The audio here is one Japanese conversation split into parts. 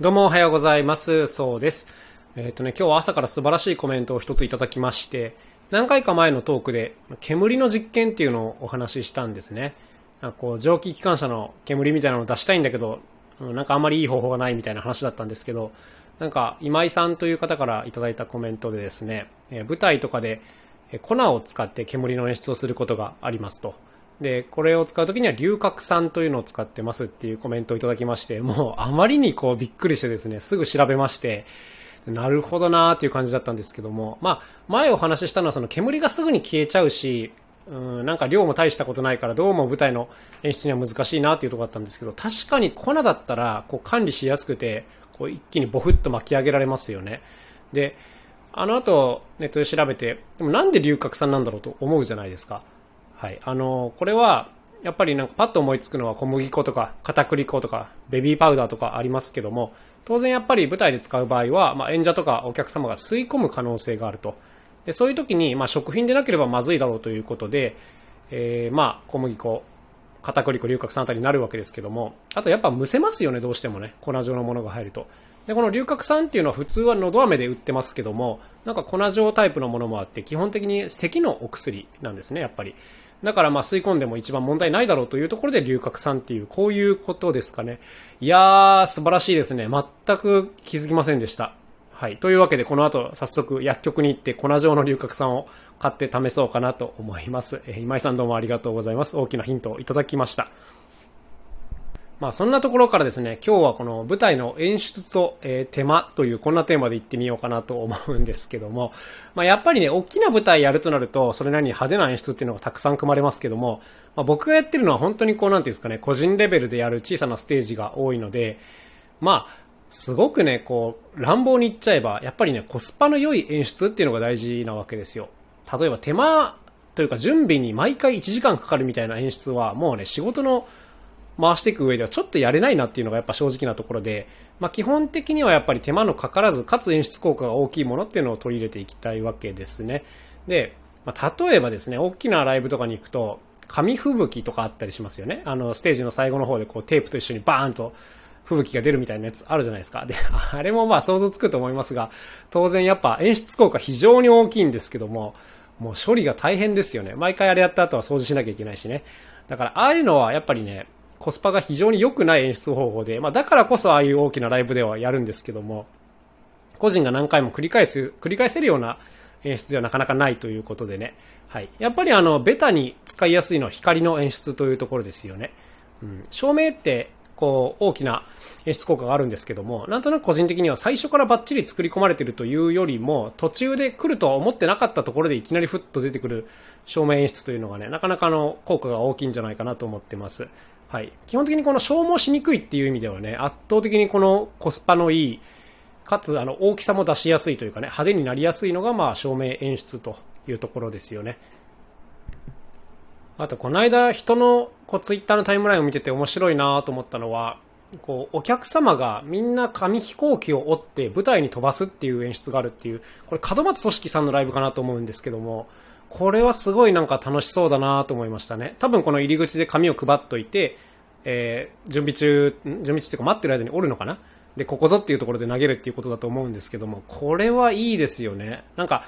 どうもおはようございます。そうです。えっ、ー、とね、今日は朝から素晴らしいコメントを一ついただきまして、何回か前のトークで煙の実験っていうのをお話ししたんですね。なんかこう蒸気機関車の煙みたいなのを出したいんだけど、なんかあんまりいい方法がないみたいな話だったんですけど、なんか今井さんという方からいただいたコメントでですね、え舞台とかで粉を使って煙の演出をすることがありますと。で、これを使うときには硫角酸というのを使ってますっていうコメントをいただきまして、もうあまりにこうびっくりしてですね、すぐ調べまして、なるほどなーっていう感じだったんですけども、まあ、前お話ししたのはその煙がすぐに消えちゃうし、うん、なんか量も大したことないからどうも舞台の演出には難しいなっていうところだったんですけど、確かに粉だったらこう管理しやすくて、こう一気にボフッと巻き上げられますよね。で、あの後ネットで調べて、でもなんで龍角散なんだろうと思うじゃないですか。はい。あの、これは、やっぱりなんかパッと思いつくのは小麦粉とか片栗粉とかベビーパウダーとかありますけども、当然やっぱり舞台で使う場合は、まあ、演者とかお客様が吸い込む可能性があると。でそういう時に、まあ、食品でなければまずいだろうということで、えー、まあ、小麦粉、片栗粉、龍角散あたりになるわけですけども、あとやっぱむせますよね、どうしてもね。粉状のものが入ると。で、この龍角散っていうのは普通はのど飴で売ってますけども、なんか粉状タイプのものもあって、基本的に咳のお薬なんですね、やっぱり。だからまあ吸い込んでも一番問題ないだろうというところで龍角散っていう、こういうことですかね。いやー、素晴らしいですね。全く気づきませんでした。はい。というわけで、この後早速薬局に行って粉状の龍角散を買って試そうかなと思います。えー、今井さんどうもありがとうございます。大きなヒントをいただきました。まあそんなところからですね、今日はこの舞台の演出と、えー、手間というこんなテーマでいってみようかなと思うんですけども、まあやっぱりね、大きな舞台やるとなると、それなりに派手な演出っていうのがたくさん組まれますけども、まあ僕がやってるのは本当にこうなんていうんですかね、個人レベルでやる小さなステージが多いので、まあ、すごくね、こう、乱暴に言っちゃえば、やっぱりね、コスパの良い演出っていうのが大事なわけですよ。例えば手間というか準備に毎回1時間かかるみたいな演出は、もうね、仕事の回していく上ではちょっとやれないなっていうのがやっぱ正直なところで、まあ、基本的にはやっぱり手間のかからず、かつ演出効果が大きいものっていうのを取り入れていきたいわけですね。で、まあ、例えばですね、大きなライブとかに行くと、紙吹雪とかあったりしますよね。あの、ステージの最後の方でこうテープと一緒にバーンと吹雪が出るみたいなやつあるじゃないですか。で、あれもまあ想像つくと思いますが、当然やっぱ演出効果非常に大きいんですけども、もう処理が大変ですよね。毎回あれやった後は掃除しなきゃいけないしね。だからああいうのはやっぱりね、コスパが非常に良くない演出方法で、まあ、だからこそああいう大きなライブではやるんですけども、個人が何回も繰り返す、繰り返せるような演出ではなかなかないということでね。はい。やっぱりあの、ベタに使いやすいのは光の演出というところですよね。うん。照明って、こう、大きな演出効果があるんですけども、なんとなく個人的には最初からバッチリ作り込まれてるというよりも、途中で来るとは思ってなかったところでいきなりふっと出てくる照明演出というのがね、なかなかの効果が大きいんじゃないかなと思ってます。はい。基本的にこの消耗しにくいっていう意味ではね、圧倒的にこのコスパのいい、かつあの大きさも出しやすいというかね、派手になりやすいのがまあ照明演出というところですよね。あと、この間人のこうツイッターのタイムラインを見てて面白いなと思ったのは、こう、お客様がみんな紙飛行機を折って舞台に飛ばすっていう演出があるっていう、これ門松組織さんのライブかなと思うんですけども、これはすごいなんか楽しそうだなと思いましたね。多分この入り口で紙を配っといて、えー、準備中、準備中っていうか待ってる間に折るのかな？で、ここぞっていうところで投げるっていうことだと思うんですけども、これはいいですよね。なんか、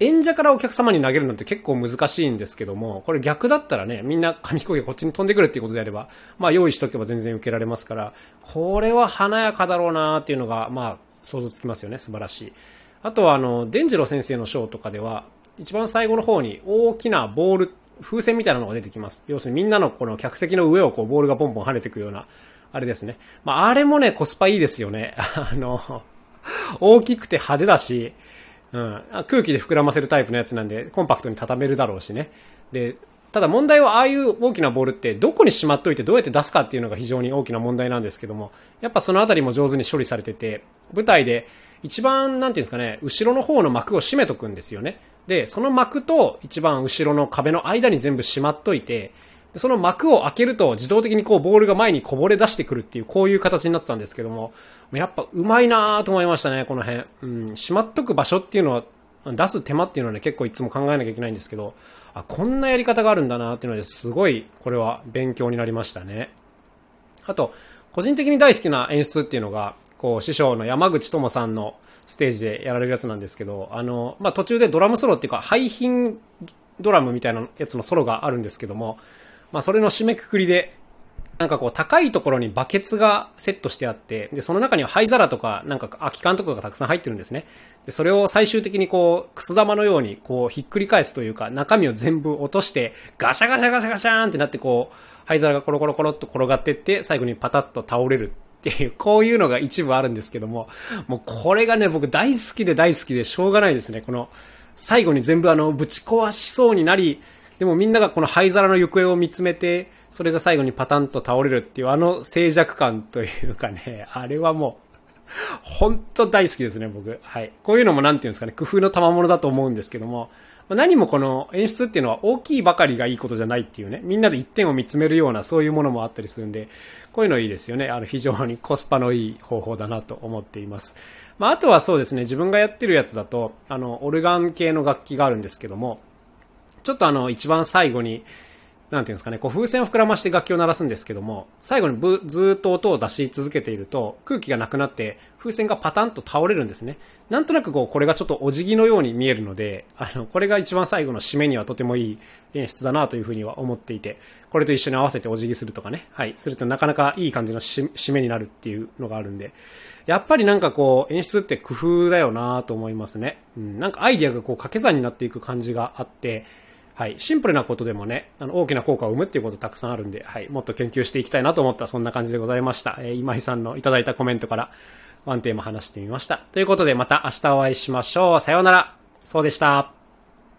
演者からお客様に投げるのって結構難しいんですけども、これ逆だったらね、みんな紙飛行機こっちに飛んでくるっていうことであれば、まあ用意しとけば全然受けられますから、これは華やかだろうなっていうのが、まあ想像つきますよね。素晴らしい。あとはあの、伝次郎先生のショーとかでは、一番最後の方に大きなボール、風船みたいなのが出てきます。要するにみんなのこの客席の上をこうボールがポンポン跳ねていくような、あれですね。まあ、あれもね、コスパいいですよね。あの、大きくて派手だし、うん、空気で膨らませるタイプのやつなんで、コンパクトに畳めるだろうしね。で、ただ問題はああいう大きなボールってどこにしまっといてどうやって出すかっていうのが非常に大きな問題なんですけども、やっぱそのあたりも上手に処理されてて、舞台で一番、なんていうんですかね、後ろの方の幕を閉めとくんですよね。で、その幕と一番後ろの壁の間に全部しまっといて、その幕を開けると自動的にこうボールが前にこぼれ出してくるっていうこういう形になったんですけども、やっぱうまいなと思いましたね、この辺。うん、しまっとく場所っていうのは、出す手間っていうのはね、結構いつも考えなきゃいけないんですけど、あ、こんなやり方があるんだなっていうのですごい、これは勉強になりましたね。あと、個人的に大好きな演出っていうのが、こう、師匠の山口智さんのステージでやられるやつなんですけど、あの、まあ、途中でドラムソロっていうか、廃品ドラムみたいなやつのソロがあるんですけども、まあ、それの締めくくりで、なんかこう高いところにバケツがセットしてあって、で、その中には灰皿とか、なんか空き缶とかがたくさん入ってるんですね。で、それを最終的にこう、くす玉のようにこう、ひっくり返すというか、中身を全部落として、ガシャガシャガシャガシャーンってなってこう、灰皿がコロコロコロっと転がってって、最後にパタッと倒れるっていう、こういうのが一部あるんですけども、もうこれがね、僕大好きで大好きでしょうがないですね。この、最後に全部あの、ぶち壊しそうになり、でもみんながこの灰皿の行方を見つめて、それが最後にパタンと倒れるっていうあの静寂感というかね、あれはもう、本当大好きですね、僕。はい。こういうのもなんていうんですかね、工夫の賜物だと思うんですけども、何もこの演出っていうのは大きいばかりがいいことじゃないっていうね、みんなで一点を見つめるようなそういうものもあったりするんで、こういうのいいですよね。あの非常に コスパのいい方法だなと思っています。まあ、あとはそうですね、自分がやってるやつだと、あの、オルガン系の楽器があるんですけども、ちょっとあの、一番最後に、なんていうんですかね、こう風船を膨らまして楽器を鳴らすんですけども、最後にぶずっと音を出し続けていると、空気がなくなって、風船がパタンと倒れるんですね。なんとなくこう、これがちょっとお辞儀のように見えるので、あの、これが一番最後の締めにはとてもいい演出だなというふうには思っていて、これと一緒に合わせてお辞儀するとかね、はい、するとなかなかいい感じの締めになるっていうのがあるんで、やっぱりなんかこう、演出って工夫だよなと思いますね。うん、なんかアイディアがこう掛け算になっていく感じがあって、はい、シンプルなことでもね、あの大きな効果を生むっていうことたくさんあるんで、はい、もっと研究していきたいなと思ったそんな感じでございました。えー、今井さんのいただいたコメントからワンテーマ話してみました。ということでまた明日お会いしましょう。さようなら。そうでした。